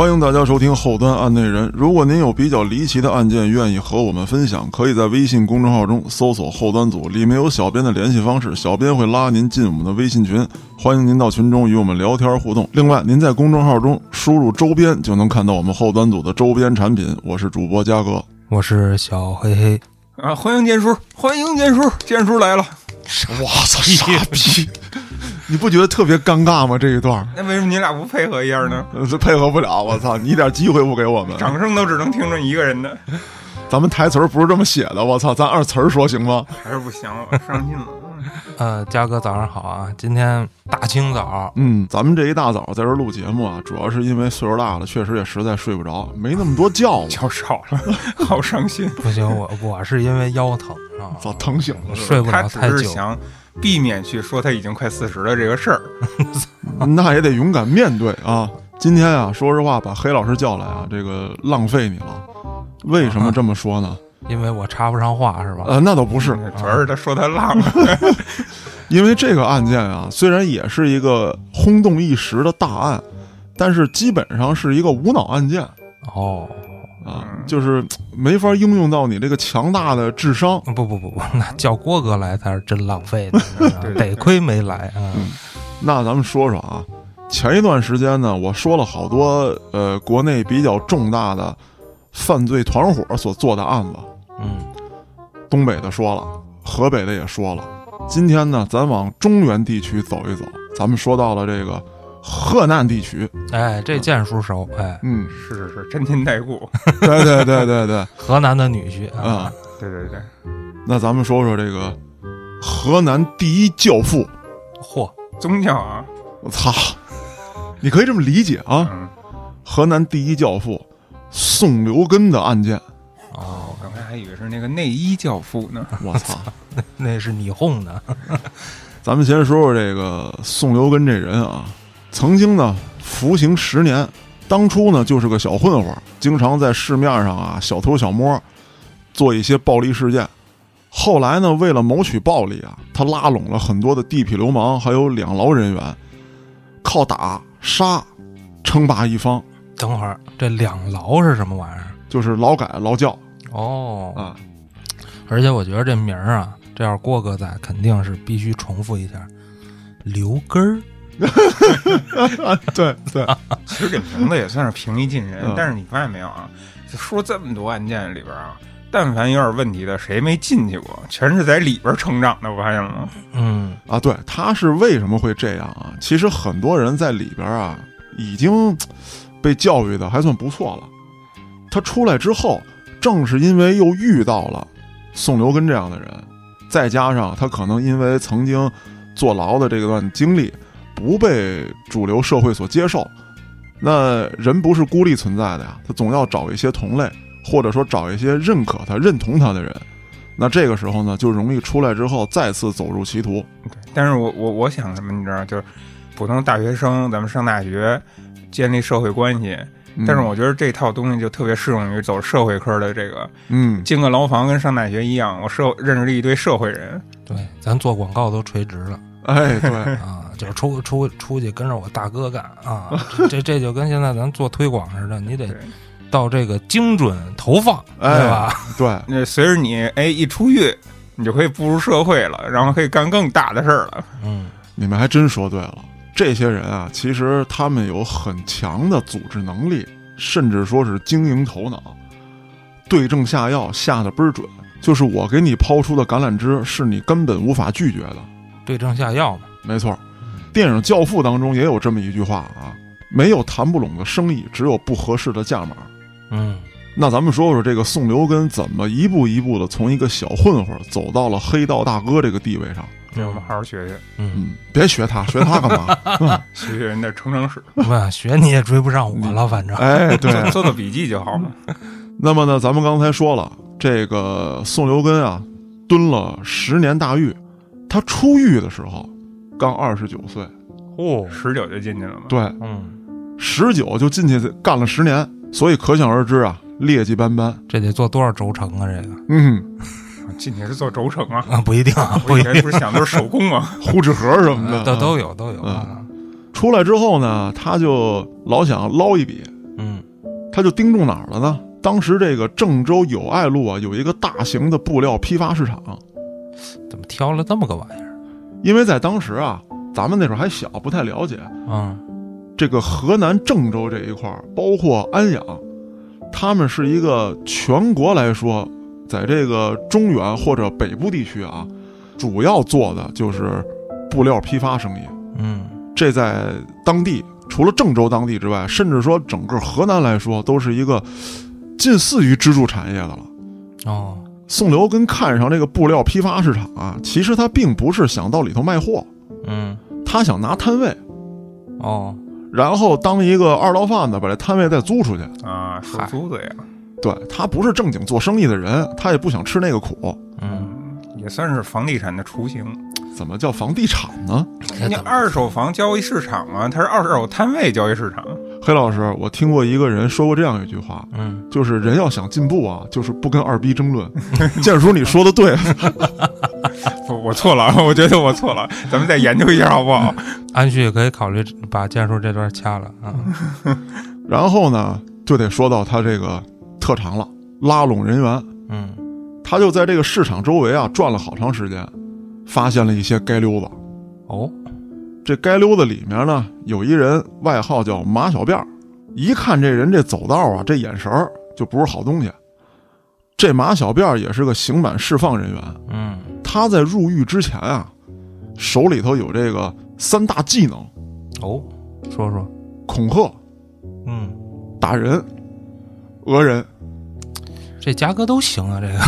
欢迎大家收听后端案内人。如果您有比较离奇的案件，愿意和我们分享，可以在微信公众号中搜索“后端组”，里面有小编的联系方式，小编会拉您进我们的微信群，欢迎您到群中与我们聊天互动。另外，您在公众号中输入“周边”就能看到我们后端组的周边产品。我是主播嘉哥，我是小黑黑。啊，欢迎剑叔，欢迎剑叔，剑叔来了。我操，傻逼！你不觉得特别尴尬吗？这一段，那为什么你俩不配合一下呢？配合不了，我操！你一点机会不给我们，掌声都只能听着一个人的，咱们台词儿不是这么写的，我操！咱按词儿说行吗？还是不行，我伤心了。呃，嘉哥早上好啊！今天大清早，嗯，咱们这一大早在这录节目啊，主要是因为岁数大了，确实也实在睡不着，没那么多觉了，觉少了，好伤心。不行，我我是因为腰疼啊，早，疼醒了。睡不了太久。想避免去说他已经快四十了这个事儿。那也得勇敢面对啊！今天啊，说实话，把黑老师叫来啊，这个浪费你了。为什么这么说呢？因为我插不上话是吧？呃，那倒不是，主要是他说他浪，因为这个案件啊，虽然也是一个轰动一时的大案，但是基本上是一个无脑案件哦，啊，就是没法应用到你这个强大的智商。不不不不，那叫郭哥来才是真浪费的，得亏没来啊。那咱们说说啊，前一段时间呢，我说了好多呃国内比较重大的犯罪团伙所做的案子，嗯，东北的说了，河北的也说了。今天呢，咱往中原地区走一走，咱们说到了这个河南地区，哎，这剑叔熟，哎，嗯，是是是，真金带故。对对对对对，河南的女婿啊、啊，对对对，那咱们说说这个河南第一教父，嚯，宗教啊，我操，你可以这么理解啊，嗯，河南第一教父宋留根的案件，哦，我刚才还以为是那个内衣教父呢。我操。那是你哄的，咱们先说说这个宋留根这人啊，曾经呢服刑十年，当初呢就是个小混混，经常在市面上啊小偷小摸，做一些暴力事件。后来呢，为了谋取暴利啊，他拉拢了很多的地痞流氓，还有两劳人员，靠打杀称霸一方，等会儿这两劳是什么玩意儿？就是劳改劳教哦，啊。而且我觉得这名儿啊，这要是郭哥在，肯定是必须重复一下，刘根儿。对对，其实这名字也算是平易近人，嗯但是你发现没有啊？说这么多案件里边啊，但凡有点问题的，谁没进去过？全是在里边成长的，我发现了吗？嗯，啊，对，他是为什么会这样啊？其实很多人在里边啊，已经被教育的还算不错了。他出来之后，正是因为又遇到了宋留根这样的人，再加上他可能因为曾经坐牢的这段经历，不被主流社会所接受。那人不是孤立存在的呀，他总要找一些同类，或者说找一些认可他、认同他的人。那这个时候呢，就容易出来之后再次走入歧途。但是我我我想什么，你知道，就是普通大学生，咱们上大学建立社会关系，嗯但是我觉得这套东西就特别适用于走社会科的这个，嗯，进个牢房跟上大学一样，我社认识了一堆社会人，对，咱做广告都垂直了哎，对，啊，就是出出出去跟着我大哥干啊，这这这就跟现在咱做推广似的，你得到这个精准投放，哎对吧？对，那随着你哎一出狱，你就可以步入社会了，然后可以干更大的事儿了。嗯，你们还真说对了。这些人啊，其实他们有很强的组织能力，甚至说是经营头脑，对症下药下的倍儿准。就是我给你抛出的橄榄枝，是你根本无法拒绝的。对症下药嘛。没错，电影《教父》当中也有这么一句话啊：没有谈不拢的生意，只有不合适的价码。嗯，那咱们说说这个宋留根怎么一步一步的从一个小混混走到了黑道大哥这个地位上。这我们好好学学，嗯，嗯，别学他，学他干嘛？嗯学学人家成长史，不学你也追不上我了，反正。哎，对。做做做笔记就好了。那么呢，咱们刚才说了，这个宋留根啊，蹲了十年大狱。他出狱的时候刚二十九岁，嚯，十九就进去了吗。对，嗯，十九就进去干了十年，所以可想而知啊，劣迹斑斑。这得做多少轴承啊？这个嗯，进去是做轴承啊。啊，不一定啊，不我以前一定，不是想都是手工啊，护纸盒什么的都啊都有都有啊。出来之后呢，他就老想捞一笔，嗯他就盯中哪儿了呢？当时这个郑州友爱路啊，有一个大型的布料批发市场，怎么挑了这么个玩意儿？因为在当时啊，咱们那时候还小，不太了解嗯这个河南郑州这一块儿，包括安阳，他们是一个全国来说，在这个中原或者北部地区啊，主要做的就是布料批发生意。嗯这在当地除了郑州当地之外，甚至说整个河南来说，都是一个近似于支柱产业的了。哦宋刘根看上这个布料批发市场啊，其实他并不是想到里头卖货，嗯他想拿摊位，哦然后当一个二道贩子把这摊位再租出去。啊，收租子呀，对他不是正经做生意的人，他也不想吃那个苦。嗯，也算是房地产的雏形。怎么叫房地产呢？人家二手房交易市场啊，它是二手摊位交易市场。黑老师，我听过一个人说过这样一句话，嗯就是人要想进步啊，就是不跟二逼争论。建叔，你说的对，不 我错了，我觉得我错了，咱们再研究一下好不好？安旭可以考虑把建叔这段掐了啊。然后呢，就得说到他这个特长了，拉拢人员。嗯他就在这个市场周围啊转了好长时间，发现了一些街溜子。哦这街溜子里面呢，有一人外号叫马小辫儿，一看这人这走道啊，这眼神儿就不是好东西。这马小辫儿也是个刑满释放人员，嗯他在入狱之前啊，手里头有这个三大技能：哦，说说恐吓、嗯，打人、讹人。这嘉哥都行啊，这个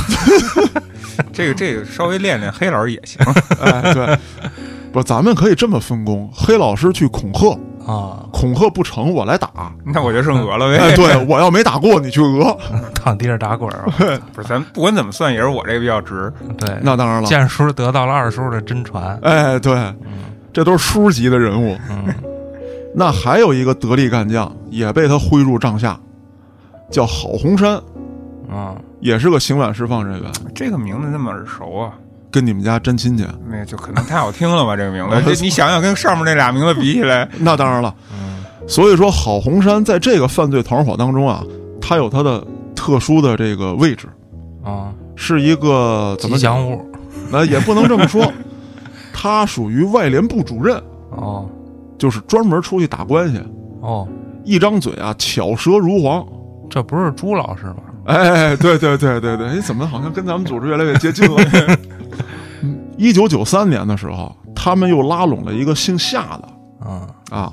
这个这个稍微练练，黑老师也行。哎，对，不，咱们可以这么分工：黑老师去恐吓，啊，恐吓不成我来打。那我就剩讹了哎，呗。对我要没打过你去讹，躺地上打滚儿啊。不是，咱不管怎么算，也是我这个比较值。对，那当然了。建叔得到了二叔的真传。哎，对，这都是叔级的人物。嗯那还有一个得力干将也被他挥入帐下，叫郝洪山，啊，也是个刑满释放人员，这个名字那么耳熟啊？跟你们家真亲戚。那就可能太好听了吧？这个名字，这你想想，跟上面那俩名字比起来，那当然了，嗯所以说郝红山在这个犯罪团伙当中啊，他有他的特殊的这个位置，啊，是一个怎么讲？吉祥物那 也不能这么说，他属于外联部主任，哦就是专门出去打关系，哦，一张嘴啊巧舌如簧。这不是朱老师吗？哎，对对对对对，哎，怎么好像跟咱们组织越来越接近了？一九九三年的时候，他们又拉拢了一个姓夏的啊，啊，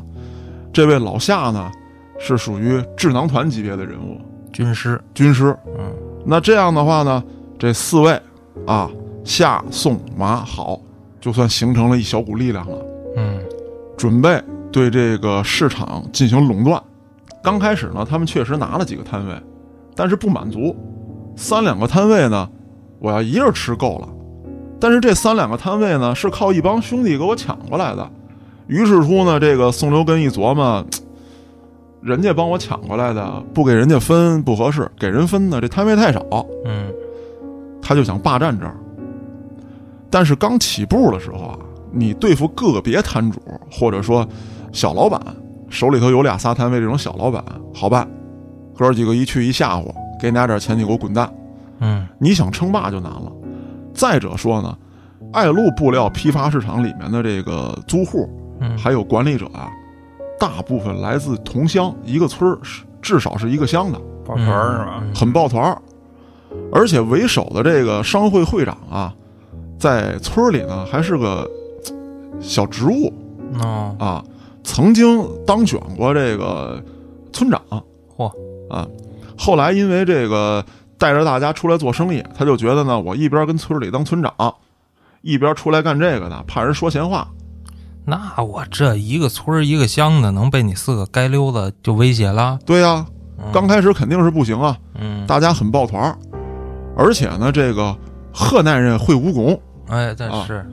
这位老夏呢是属于智囊团级别的人物，军师。军师。嗯那这样的话呢，这四位啊，夏、宋、马、郝，就算形成了一小股力量了，嗯准备对这个市场进行垄断。刚开始呢，他们确实拿了几个摊位，但是不满足，三两个摊位呢，我要一人吃够了。但是这三两个摊位呢，是靠一帮兄弟给我抢过来的。于是乎呢，这个宋留根一琢磨，人家帮我抢过来的，不给人家分不合适，给人分呢，这摊位太少，嗯他就想霸占这儿。但是刚起步的时候啊，你对付个别摊主或者说小老板，手里头有俩仨摊位这种小老板，好办，哥几个一去一吓唬，给你俩点钱，你给我滚蛋。嗯你想称霸就难了。再者说呢，爱路布料批发市场里面的这个租户嗯，还有管理者啊，大部分来自同乡，一个村儿至少是一个乡的，抱团儿是吧？嗯很抱团儿。而且为首的这个商会会长啊，在村里呢还是个小职务哦，啊，曾经当选过这个村长嚯，啊。后来因为这个带着大家出来做生意，他就觉得呢，我一边跟村里当村长，一边出来干这个呢，怕人说闲话。那我这一个村一个乡的，能被你四个街溜子就威胁了？对呀、嗯刚开始肯定是不行啊，嗯，大家很抱团儿，而且呢，这个河南人会武功，哎，这啊是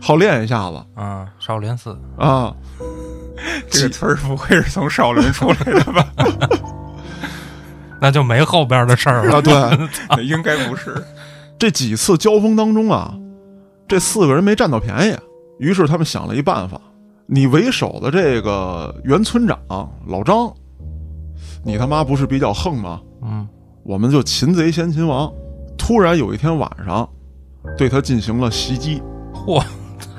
好练一下子啊，少林寺啊。这个村儿不会是从少林出来的吧？那就没后边的事儿了。啊，对，应该不是。这几次交锋当中啊，这四个人没占到便宜，于是他们想了一办法：你为首的这个原村长老张，你他妈不是比较横吗？嗯，我们就擒贼先擒王。突然有一天晚上，对他进行了袭击嚯，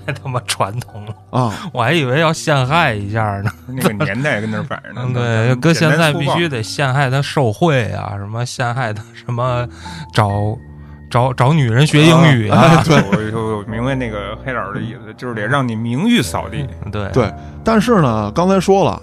太他妈传统了，啊！我还以为要陷害一下呢。那个年代跟那儿摆着呢嗯，。对，搁现在必须得得陷害他受贿啊，什么陷害他什么找找找女人学英语啊，哎 对我我我明白那个黑老师的意思，就是得让你名誉扫地。对对，但是呢，刚才说了，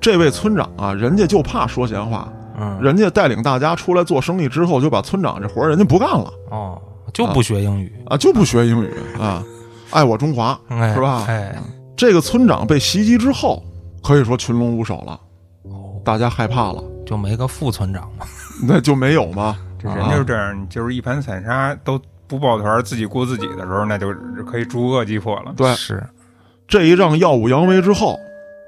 这位村长啊，人家就怕说闲话，嗯，人家带领大家出来做生意之后，就把村长这活儿人家不干了哦，就不学英语，啊，就不学英语啊，爱我中华。哎，是吧？哎，这个村长被袭击之后，可以说群龙无首了，哦，大家害怕了，就没个副村长嘛，那就没有吗？这人就是这样，就是一盘散沙都不抱团，自己顾自己的时候，那就可以逐恶击破了。对，是，这一仗耀武扬威之后，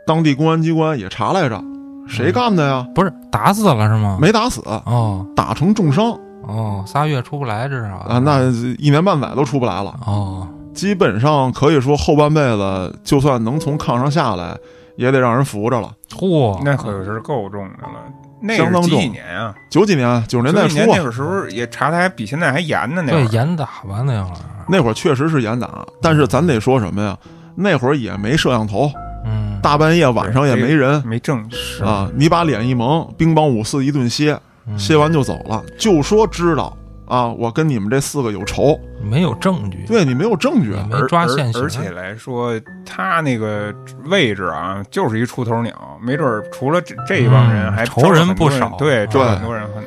当地公安机关也查来着，谁干的呀？不是打死了是吗？没打死，哦。打成重伤。哦，仨月出不来至少。啊，那一年半载都出不来了。哦，基本上可以说后半辈子，就算能从炕上下来，也得让人扶着了。嚯，那可是够重的了。那相当重是几几年啊？九几年、九十年代初啊，那个时候也查的还比现在还严呢。那会严打吧那会儿，那会儿确实是严打，但是咱得说什么呀？那会儿也没摄像头，嗯，大半夜晚上也没人没证据，是啊，你把脸一蒙，兵帮五四一顿歇，嗯歇完就走了，就说知道啊，我跟你们这四个有仇，没有证据，对你没有证据。也，没而抓现行。而而且来说，他那个位置啊，就是一出头鸟，没准儿除了这这一帮人，嗯还仇人不少。对，招对很多人很。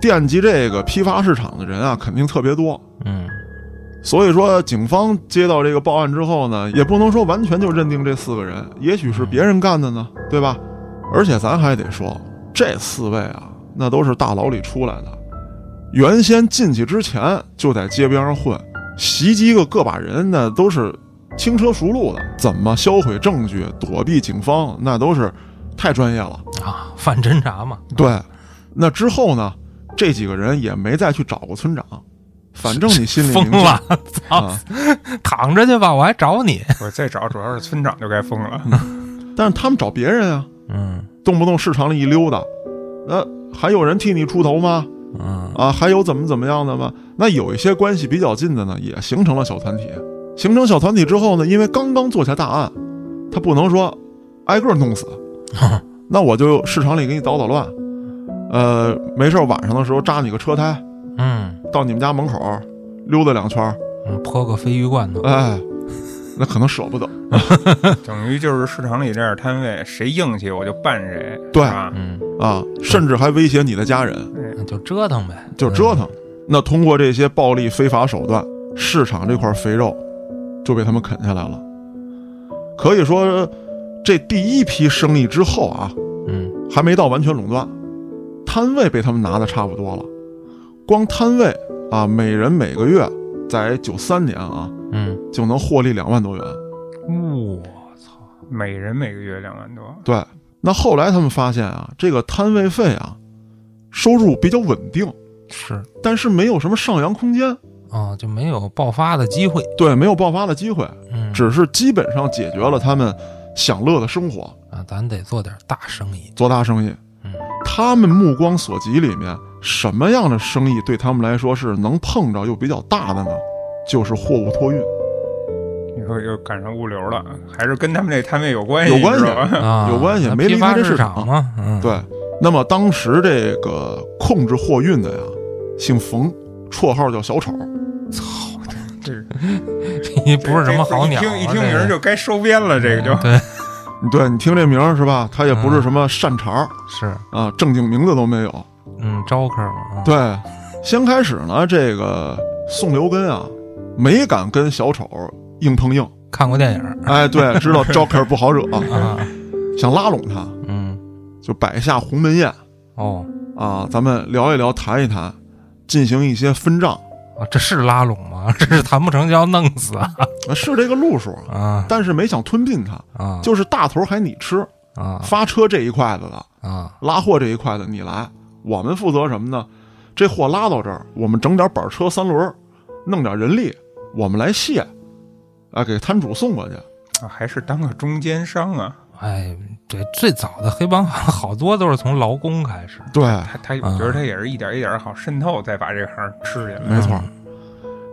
惦记这个批发市场的人啊，肯定特别多。嗯，所以说，警方接到这个报案之后呢，也不能说完全就认定这四个人，也许是别人干的呢，对。吧？而且咱还得说，这四位啊，那都是大牢里出来的，原先进去之前就在街边上混，袭击个个把人那都是轻车熟路的，怎么销毁证据、躲避警方，那都是太专业了。啊，反侦查嘛，对，那之后呢，这几个人也没再去找过村长，反正你心里 疯了。躺着去吧，我还找你，我再找，主要是村长就该疯了。但是他们找别人啊，嗯动不动市场里一溜达，那、还有人替你出头吗？嗯啊，还有怎么怎么样的吗？那有一些关系比较近的呢，也形成了小团体。形成小团体之后呢，因为刚刚做下大案，他不能说挨个弄死，那我就市场里给你捣捣乱，呃，没事晚上的时候扎你个车胎，嗯到你们家门口溜达两圈，嗯，泼个鲱鱼罐头，哎，那可能舍不得。等于就是市场里这点摊位，谁硬气我就办谁，对？嗯，啊，甚至还威胁你的家人，那就折腾呗，就折腾。那通过这些暴力非法手段，市场这块肥肉就被他们啃下来了。可以说，这第一批生意之后啊，嗯还没到完全垄断，摊位被他们拿的差不多了。光摊位啊，每人每个月在九三年啊嗯，就能获利两万多元。我操，每人每个月两万多，对，那后来他们发现啊，这个摊位费啊，收入比较稳定，是但是没有什么上扬空间，啊，就没有爆发的机会，对，没有爆发的机会，嗯，只是基本上解决了他们享乐的生活，啊，咱得做点大生意，做大生意。嗯他们目光所及里面，什么样的生意对他们来说是能碰着又比较大的呢？就是货物托运。你说又赶上物流了，还是跟他们这摊位有关系？有关系有关系没离开批发市这市场嘛，嗯，对，那么当时这个控制货运的呀，姓冯，绰号叫小丑。操这是你不是什么好鸟啊，一听一听名儿就该收编了，这个就 对，对你听这名儿是吧？他也不是什么善茬儿是，啊，正经名字都没有。嗯，招客嘛，啊，对，先开始呢，这个宋留根啊，没敢跟小丑硬碰硬。看过电影儿。哎，对，知道 Joker 不好惹，啊，想拉拢他，嗯，就摆下鸿门宴。哦，啊，咱们聊一聊，谈一谈，进行一些分账，啊，这是拉拢吗？这是谈不成就要弄死啊？啊是这个路数，啊但是没想吞并他，啊，就是大头还你吃，啊。发车这一块子的，啊。拉货这一块的你来，我们负责什么呢？这货拉到这儿，我们整点板车三轮，弄点人力，我们来卸，啊，给摊主送过去。啊还是当个中间商啊。哎，对最早的黑帮好多都是从劳工开始。对，他他，我觉得他也是一点一点好渗透，再把这行吃下来。没错。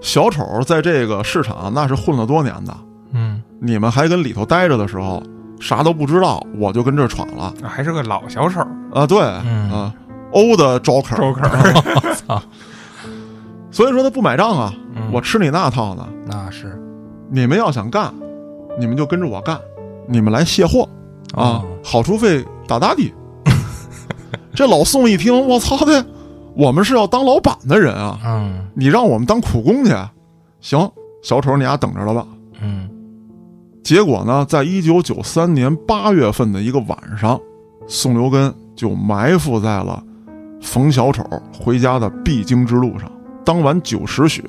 小丑在这个市场那是混了多年的，嗯，你们还跟里头待着的时候，啥都不知道，我就跟这儿闯了还是个老小丑，啊！对，嗯啊，欧的 Joker，周口。我操，所以说他不买账啊，嗯我吃你那套呢。那是你们要想干，你们就跟着我干，你们来卸货啊哦，好处费打打底。这老宋一听，我操的，我们是要当老板的人啊！嗯你让我们当苦工去，行，小丑你俩等着了吧。嗯结果呢，在一九九三年八月份的一个晚上，宋留根就埋伏在了冯小丑回家的必经之路上。当晚九时许，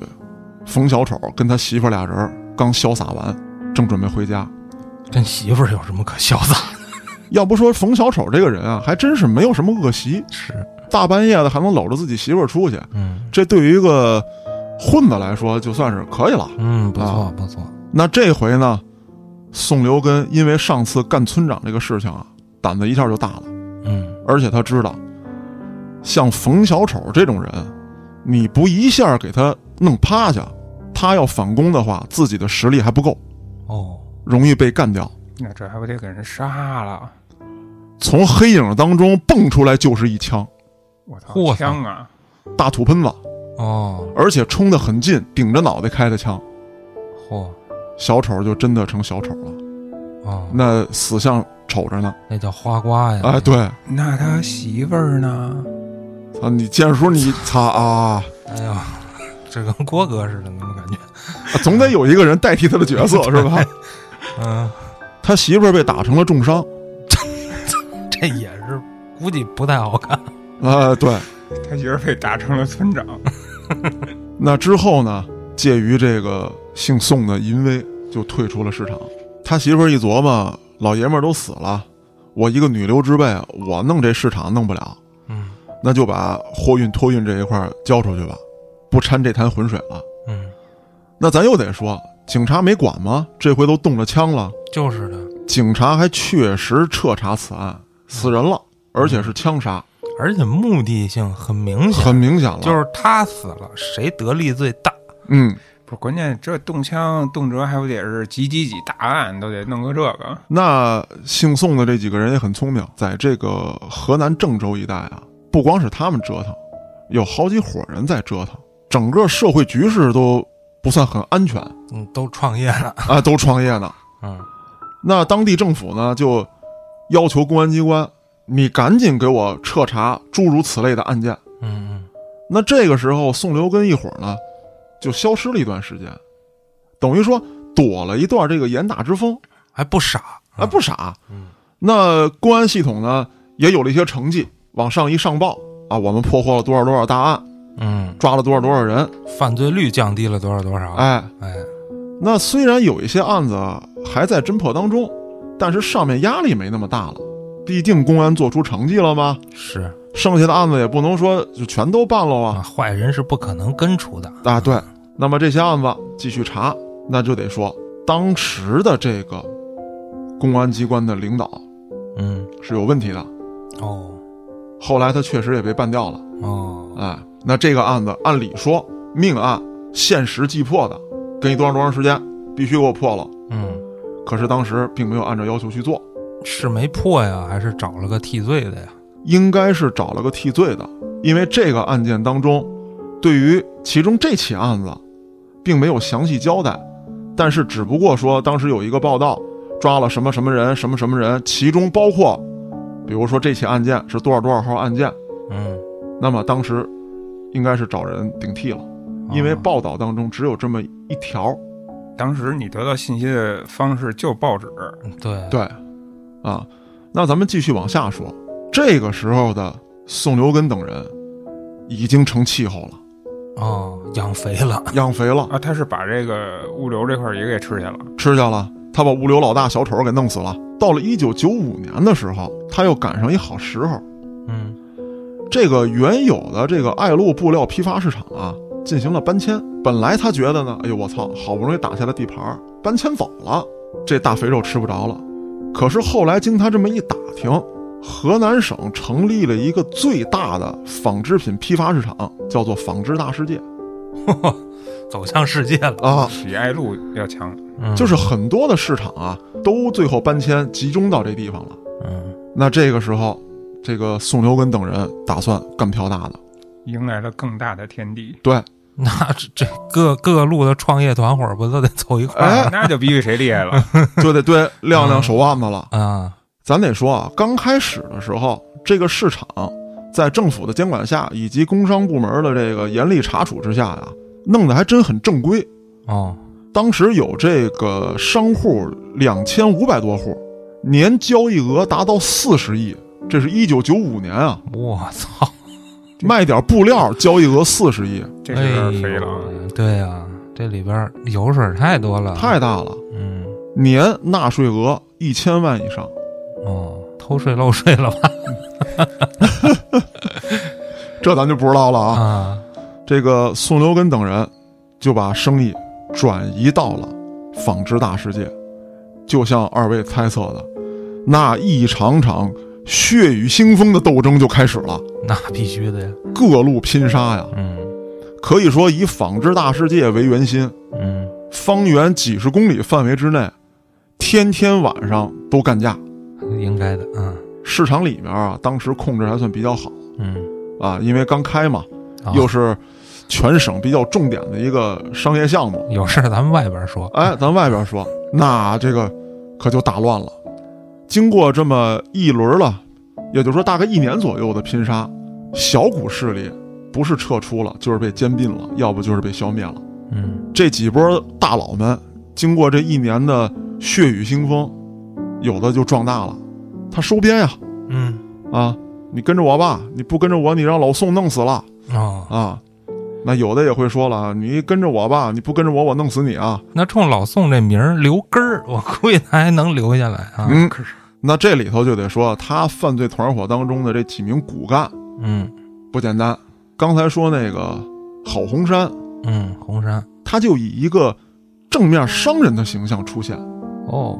冯小丑跟他媳妇俩人刚潇洒完，正准备回家。跟媳妇儿有什么可潇洒？要不说冯小丑这个人啊，还真是没有什么恶习，是，大半夜的还能搂着自己媳妇儿出去，嗯这对于一个混子来说就算是可以了。嗯，不错啊不错，那这回呢，宋留根因为上次干村长这个事情啊，胆子一下就大了，嗯而且他知道，像冯小丑这种人，你不一下给他弄趴下，他要反攻的话，自己的实力还不够，哦，容易被干掉。那这还不得给人杀了？从黑影当中蹦出来就是一枪，我操嚯，枪啊！大土喷子，哦而且冲得很近，顶着脑袋开的枪。嚯小丑就真的成小丑了，哦，那死相瞅着呢。那叫花瓜呀！哎，对，那他媳妇儿呢？啊，你见叔你擦啊，哎呀，这跟郭哥似的，那么感觉。总得有一个人代替他的角色 是吧？嗯，他媳妇儿被打成了重伤，这也是估计不太好看。啊，对。他媳妇儿被打成了村长。那之后呢，介于这个姓宋的淫威就退出了市场。他媳妇儿一琢磨，老爷们儿都死了，我一个女流之辈，我弄这市场弄不了，嗯那就把货运托运这一块儿交出去吧，不掺这滩浑水了。嗯，那咱又得说，警察没管吗？这回都动了枪了，就是的。警察还确实彻查此案，死人了，而且是枪杀，而且目的性很明显，很明显了。就是他死了，谁得利最大？嗯，不是关键，这动枪动辄还不得是几几几大案，都得弄个这个。那姓宋的这几个人也很聪明，在这个河南郑州一带啊，不光是他们折腾，有好几伙人在折腾，整个社会局势都不算很安全嗯，都创业了。啊，都创业呢。嗯那当地政府呢，就要求公安机关，你赶紧给我彻查诸如此类的案件。嗯嗯，那这个时候，宋留根一伙呢，就消失了一段时间，等于说躲了一段这个严打之风。还不傻还，不傻。嗯，那公安系统呢也有了一些成绩，往上一上报啊，我们破获了多少多少大案，嗯，抓了多少多少人。犯罪率降低了多少多少？哎，哎，那虽然有一些案子还在侦破当中，但是上面压力没那么大了，毕竟公安做出成绩了吗。是剩下的案子也不能说就全都办了啊，啊。坏人是不可能根除的。啊，对。那么这些案子继续查，那就得说当时的这个公安机关的领导嗯，是有问题的。哦后来他确实也被办掉了。哦，哎，那这个案子按理说命案限时即破的，给你多长多长时间，必须给我破了。嗯，可是当时并没有按照要求去做，是没破呀，还是找了个替罪的呀？应该是找了个替罪的，因为这个案件当中，对于其中这起案子，并没有详细交代，但是只不过说当时有一个报道，抓了什么什么人，什么什么人，其中包括，比如说这起案件是多少多少号案件，嗯，那么当时应该是找人顶替了，因为哦报道当中只有这么一条。当时你得到信息的方式就报纸，嗯对对，啊，那咱们继续往下说。这个时候的宋留根等人已经成气候了，哦，养肥了。养肥了，啊，他是把这个物流这块儿也给吃下了。吃下了。他把物流老大小丑给弄死了。到了一九九五年的时候，他又赶上一好时候，嗯这个原有的这个爱路布料批发市场啊，进行了搬迁。本来他觉得呢，哎呦我操，好不容易打下了地盘儿，搬迁走了，这大肥肉吃不着了。可是后来经他这么一打听，河南省成立了一个最大的纺织品批发市场，叫做纺织大世界 走向世界了。啊。比爱路要强。嗯就是很多的市场啊，都最后搬迁集中到这地方了。嗯，那这个时候，这个宋留根等人打算干票大的，迎来了更大的天地，对，那这这各各路的创业团伙不都得凑一块儿那就比比谁厉害了。就得对亮亮手腕子了。啊？咱得说啊，刚开始的时候，这个市场在政府的监管下，以及工商部门的这个严厉查处之下呀，弄得还真很正规。哦，当时有这个商户两千五百多户，年交易额达到四十亿，这是一九九五年啊，我操！卖点布料交易额四十亿，这是有点飞了对呀、这里边油水太多了，太大了，嗯年纳税额一千万以上。哦，偷税漏税了吧？这咱就不知道了啊。啊，这个宋留根等人就把生意转移到了纺织大世界，就像二位猜测的，那一场场血雨腥风的斗争就开始了，那必须的呀。各路拼杀呀。嗯可以说以纺织大世界为圆心，嗯，方圆几十公里范围之内，天天晚上都干架。应该的嗯。市场里面啊，当时控制还算比较好嗯，啊，因为刚开嘛，啊又是全省比较重点的一个商业项目。有事儿咱们外边说。哎，咱外边说，那这个可就打乱了。经过这么一轮了，也就是说大概一年左右的拼杀，小股势力不是撤出了，就是被兼并了，要不就是被消灭了。嗯这几波大佬们经过这一年的血雨腥风，有的就壮大了，他收编呀嗯啊！你跟着我吧，你不跟着我，你让老宋弄死了哦，啊！那有的也会说了，你跟着我吧，你不跟着我，我弄死你啊！那冲老宋这名儿留根儿，我估计他还能留下来啊。嗯，那这里头就得说，他犯罪团伙当中的这几名骨干嗯不简单。刚才说那个郝红山，嗯，红山他就以一个正面商人的形象出现。哦，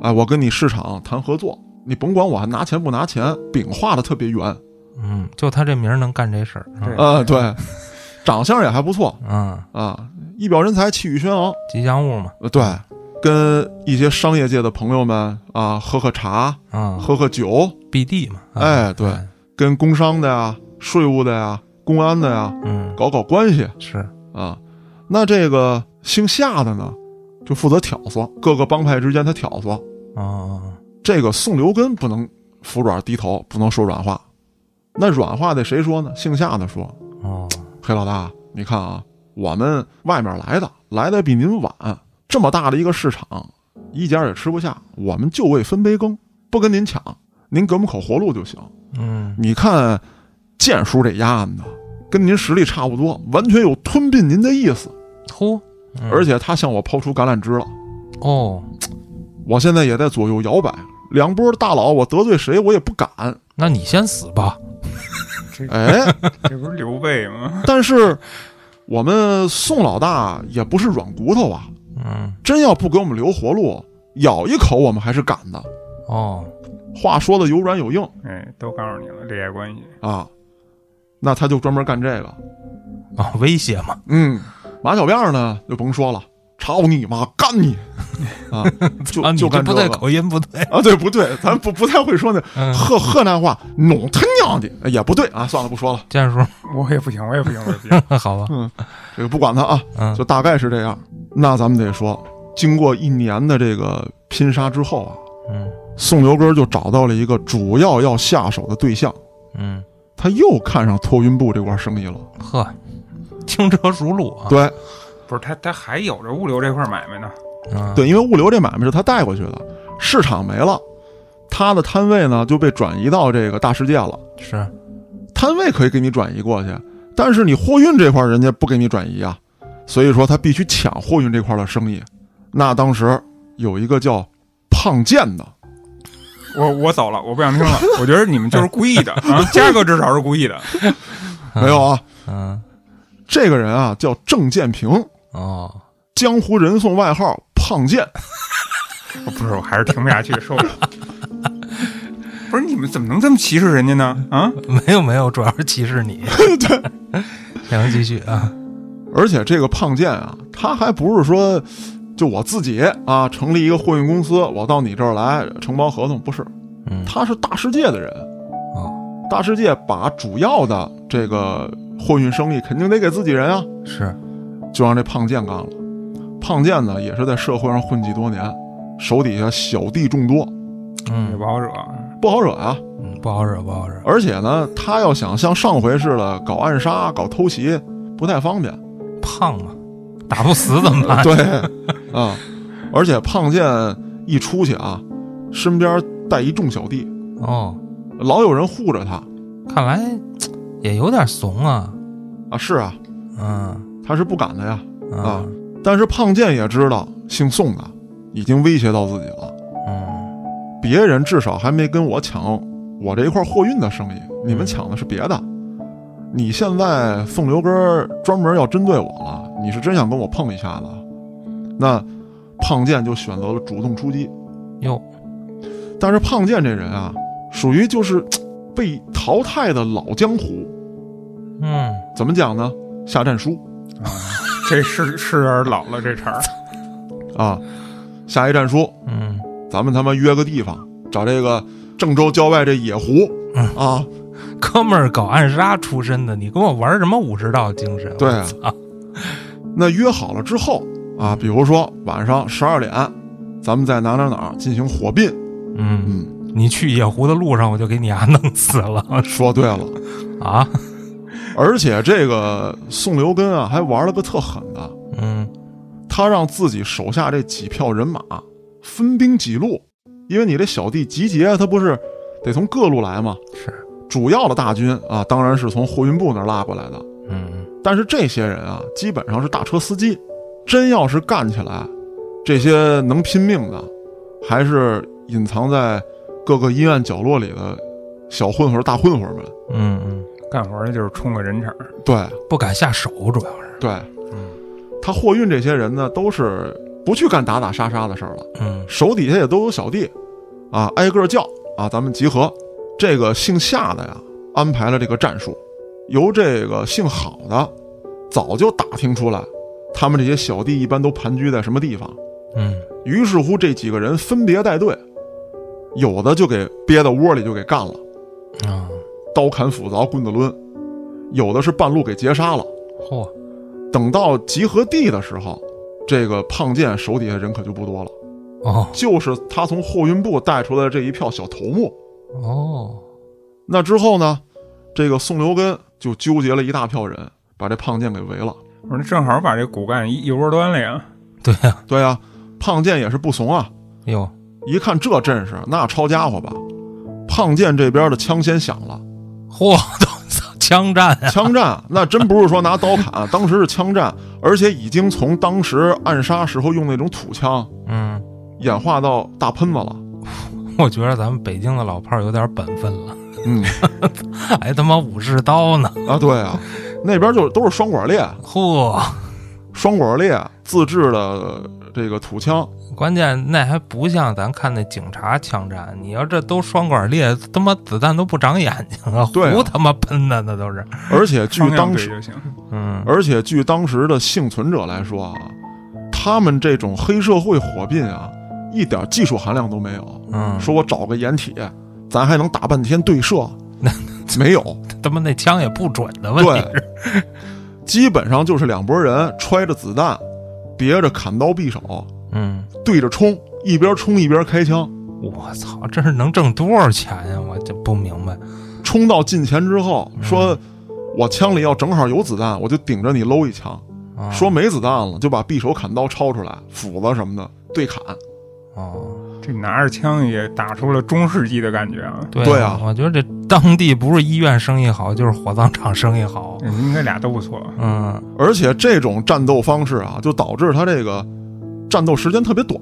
哎，我跟你市场谈合作，你甭管我还拿钱不拿钱，饼画的特别圆。嗯，就他这名儿能干这事儿。对啊，对，长相也还不错 嗯，啊，一表人才，气宇轩昂。吉祥物嘛。呃，对，跟一些商业界的朋友们啊，喝喝茶，啊，喝喝酒，必地嘛。啊哎对跟工商的呀、税务的呀、公安的呀嗯，搞搞关系是，啊。那这个姓夏的呢，就负责挑唆各个帮派之间他挑唆。啊，这个宋留根不能服软低头，不能说软话。那软话得谁说呢？姓夏的说哦，：“黑老大，你看啊，我们外面来的，来的比您晚，这么大的一个市场，一家也吃不下，我们就为分杯羹，不跟您抢，您给我们口活路就行。嗯，你看建叔这丫子，跟您实力差不多，完全有吞并您的意思，突，嗯而且他向我抛出橄榄枝了。哦，我现在也在左右摇摆，两波大佬，我得罪谁我也不敢。那你先死吧。哎，这不是刘备吗？但是我们宋老大也不是软骨头啊，嗯，真要不给我们留活路，咬一口我们还是敢的。哦，话说的有软有硬哎，都告诉你了，利害关系。啊，那他就专门干这个。啊，威胁嘛。嗯，马小辫呢就甭说了，操你妈，干你 啊！就就这不对，干这个口音不对。啊，对不对？咱不不太会说那嗯，河河南话，弄他娘的哎也不对啊，算了不说了，建叔，我也不行，我也不行，我也不行。好吧。这个不管他啊，嗯就大概是这样。那咱们得说，经过一年的这个拼杀之后啊，嗯宋留根就找到了一个主要要下手的对象，嗯，他又看上托运部这块生意了。呵，轻车熟路啊。对不是他，他还有着物流这块买卖呢。嗯，对，因为物流这买卖是他带过去的，市场没了，他的摊位呢就被转移到这个大世界了。是。摊位可以给你转移过去，但是你货运这块人家不给你转移啊，所以说他必须抢货运这块的生意。那当时有一个叫胖健的，我我走了，我不想听了。我觉得你们就是故意的啊，嘉哥至少是故意的。没有啊，嗯。这个人啊叫郑建平，哦，江湖人送外号胖健。不是，我还是听不下去，受不了。不是你们怎么能这么歧视人家呢？啊，没有没有，主要是歧视你。对，行，继续啊。而且这个胖健啊，他还不是说就我自己啊成立一个货运公司，我到你这儿来承包合同，不是，嗯他是大世界的人。啊，大世界把主要的这个货运生意肯定得给自己人啊，是，就让这胖健干了。胖健呢，也是在社会上混迹多年，手底下小弟众多，嗯也嗯不好惹。不好惹啊。嗯，不好惹，不好惹。而且呢，他要想像上回似的搞暗杀、搞偷袭，不太方便。胖嘛，打不死怎么办？对，啊，而且胖健一出去啊，身边带一众小弟，哦，老有人护着他看来也有点怂啊。啊。是啊，嗯他是不敢的呀。啊嗯但是胖健也知道，姓宋的已经威胁到自己了。嗯别人至少还没跟我抢我这一块货运的生意，你们抢的是别的。你现在宋刘根专门要针对我了，你是真想跟我碰一下子？那胖健就选择了主动出击。哟，但是胖健这人啊，属于就是被淘汰的老江湖。嗯怎么讲呢？下战书啊这是是有点老了，这茬儿。啊，下一战书，嗯，咱们他妈约个地方，找这个郑州郊外这野湖嗯啊，哥们儿搞暗杀出身的，你跟我玩什么武士道精神？对啊那约好了之后啊，比如说晚上十二点，咱们在哪哪哪进行火并。嗯，嗯，你去野湖的路上，我就给你啊弄死了 说对了，啊！而且这个宋留根啊，还玩了个特狠的，嗯他让自己手下这几票人马分兵几路，因为你这小弟集结，他不是得从各路来吗？是，主要的大军啊，当然是从货运部那儿拉过来的。嗯但是这些人啊，基本上是大车司机，真要是干起来，这些能拼命的，还是隐藏在各个阴暗角落里的小混混、大混混们。嗯嗯，干活的就是冲个人场儿。对不敢下手，主要是对，嗯他货运这些人呢，都是不去干打打杀杀的事儿了，嗯手底下也都有小弟，啊，挨个叫啊，咱们集合。这个姓夏的呀，安排了这个战术，由这个姓郝的早就打听出来，他们这些小弟一般都盘踞在什么地方。嗯于是乎，这几个人分别带队，有的就给憋到窝里就给干了，啊，刀砍斧凿，棍子抡；有的是半路给截杀了。嚯，等到集合地的时候，这个胖健手底下人可就不多了，哦就是他从货运部带出来的这一票小头目。哦，那之后呢，这个宋留根就纠结了一大票人，把这胖健给围了。我说正好把这骨干一一窝端了呀。对呀，对啊，胖健也是不怂啊，哟，一看这阵势，那抄家伙吧。胖健这边的枪先响了，嚯，都枪战啊！枪战那真不是说拿刀砍，当时是枪战，而且已经从当时暗杀时候用那种土枪嗯，演化到大喷子了。我觉得咱们北京的老炮儿有点本分了，嗯。还他妈武士刀呢！啊，对啊，那边就都是双管猎，嚯，双管猎自制的这个土枪，关键那还不像咱看那警察枪战，你要这都双管猎，他妈子弹都不长眼睛啊，对啊。胡他妈喷的那都是。而且据当时。嗯。而且据当时的幸存者来说啊，他们这种黑社会火并啊，一点技术含量都没有。嗯，说我找个掩体，咱还能打半天对射，那 没有，他妈那枪也不准的问题。基本上就是两拨人揣着子弹，别着砍刀匕首，嗯，对着冲，一边冲一边开枪。我操，这是能挣多少钱呀？我就不明白。冲到近前之后，说我枪里要正好有子弹，我就顶着你搂一枪；啊说没子弹了，就把匕首、砍刀抄出来，斧子什么的对砍。哦，这拿着枪也打出了中世纪的感觉啊！对对啊我觉得这当地不是医院生意好，就是火葬场生意好。嗯应该俩都不错。嗯，而且这种战斗方式啊，就导致他这个战斗时间特别短。